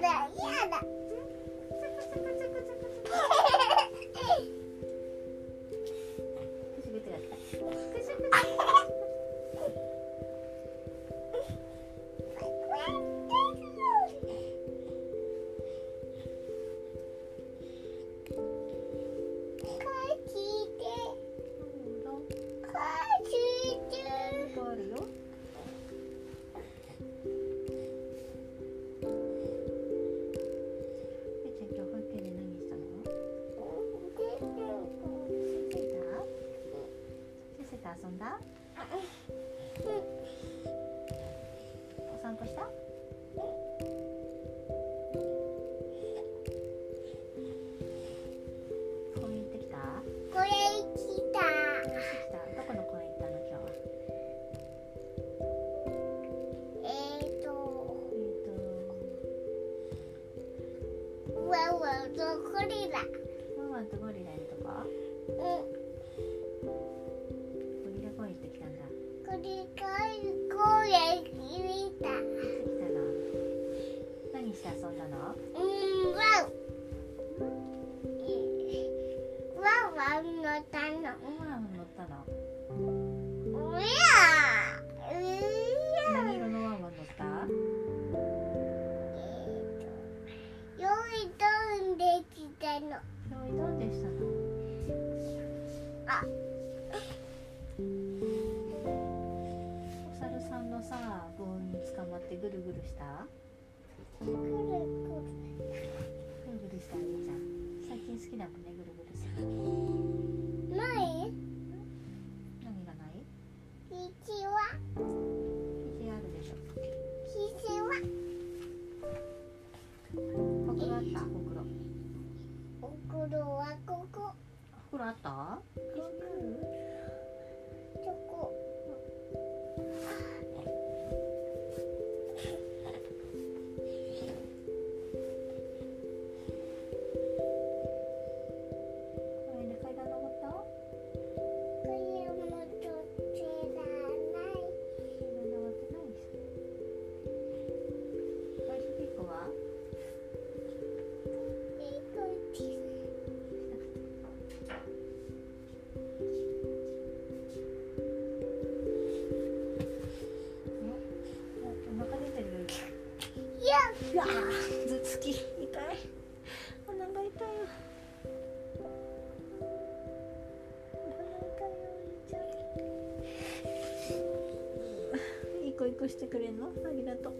Mother. とした？ってきた？た。どこの公園行ったの今日は？えと。えと。ゴリラ。ワンンこ？公園行ってきたんだ。ゴリラ公園たできたの何して遊んだの？うん。ワンワン。ワンのたの。ワン。না くしてくれんの？ありがとう。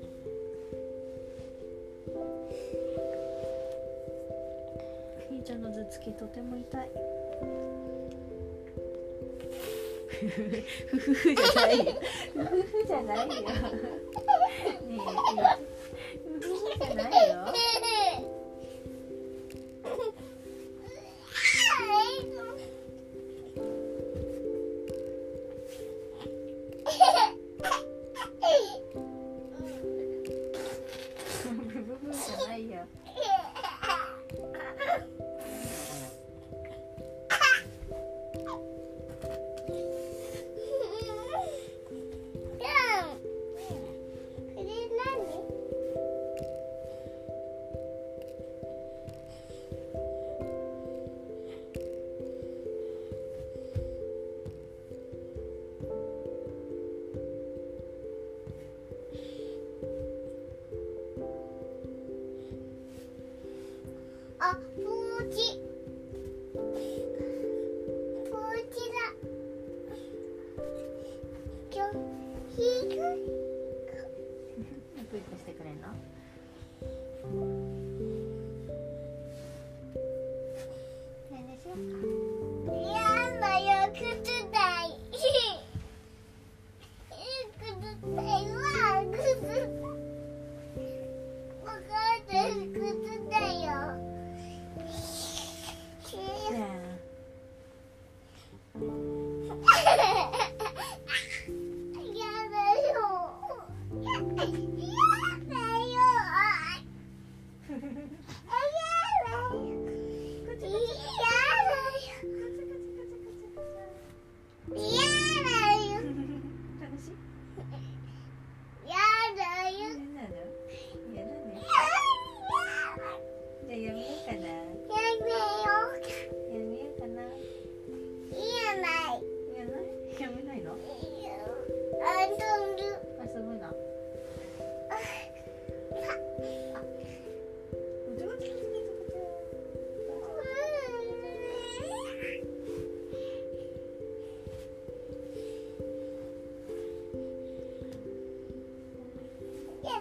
ひーちゃんの頭突きとても痛い。ふふふじゃないよ。ふふふじゃないよ。ねえ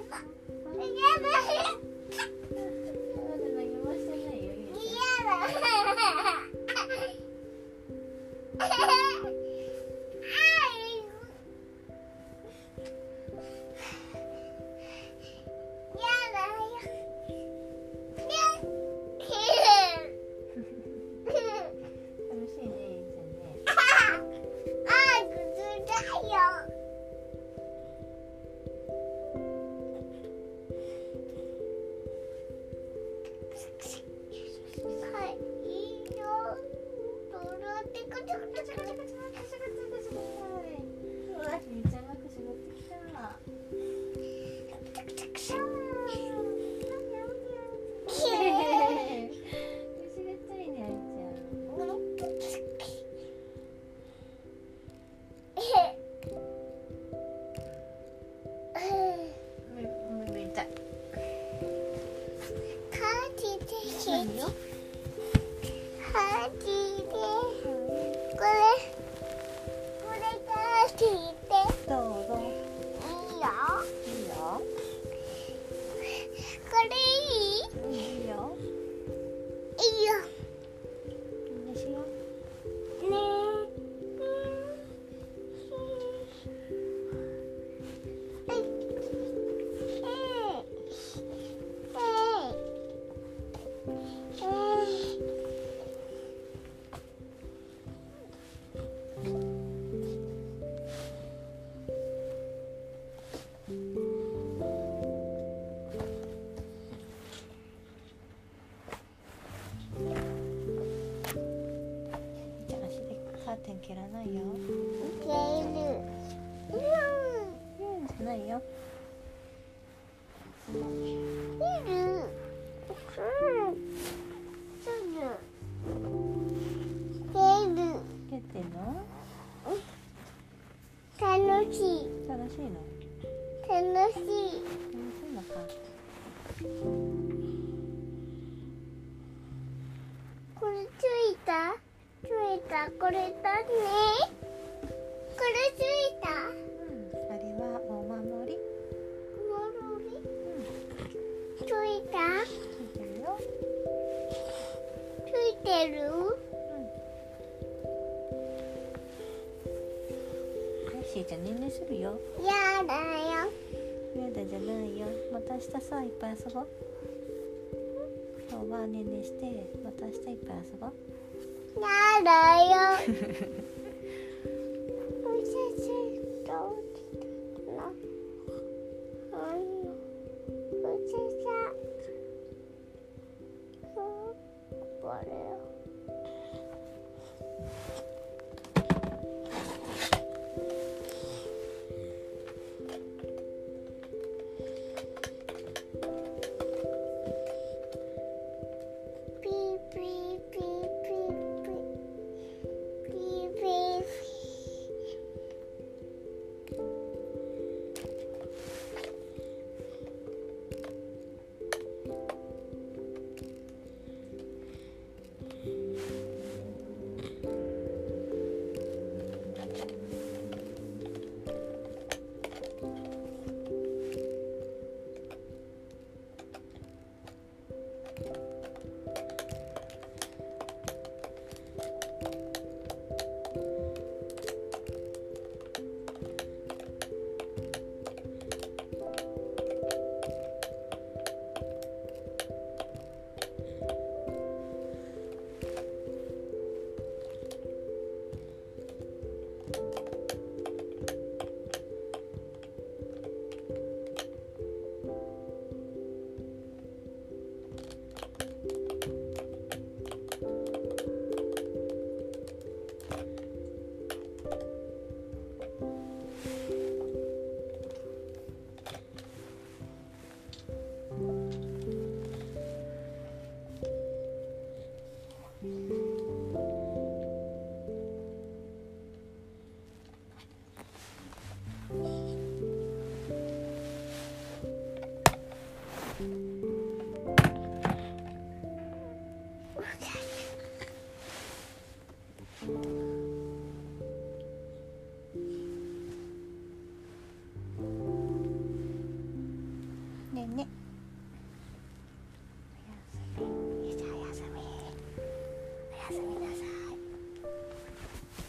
まき。蹴らないよ。うん。じゃないよ。蹴ってんの？楽しい。楽しいの？楽しい。楽しいのか。これついた？ついたこれだね。これついた。うんあれはお守り。お守り。うん。ついたついてるよ。ついてる？うん。よしじゃあねんねするよ。やだよ。やだじゃないよ。また明日さいっぱい遊ぼう。今日はねんねしてまた明日いっぱい遊ぼうやだ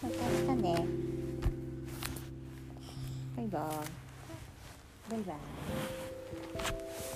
また明日ねバイバイバイバイ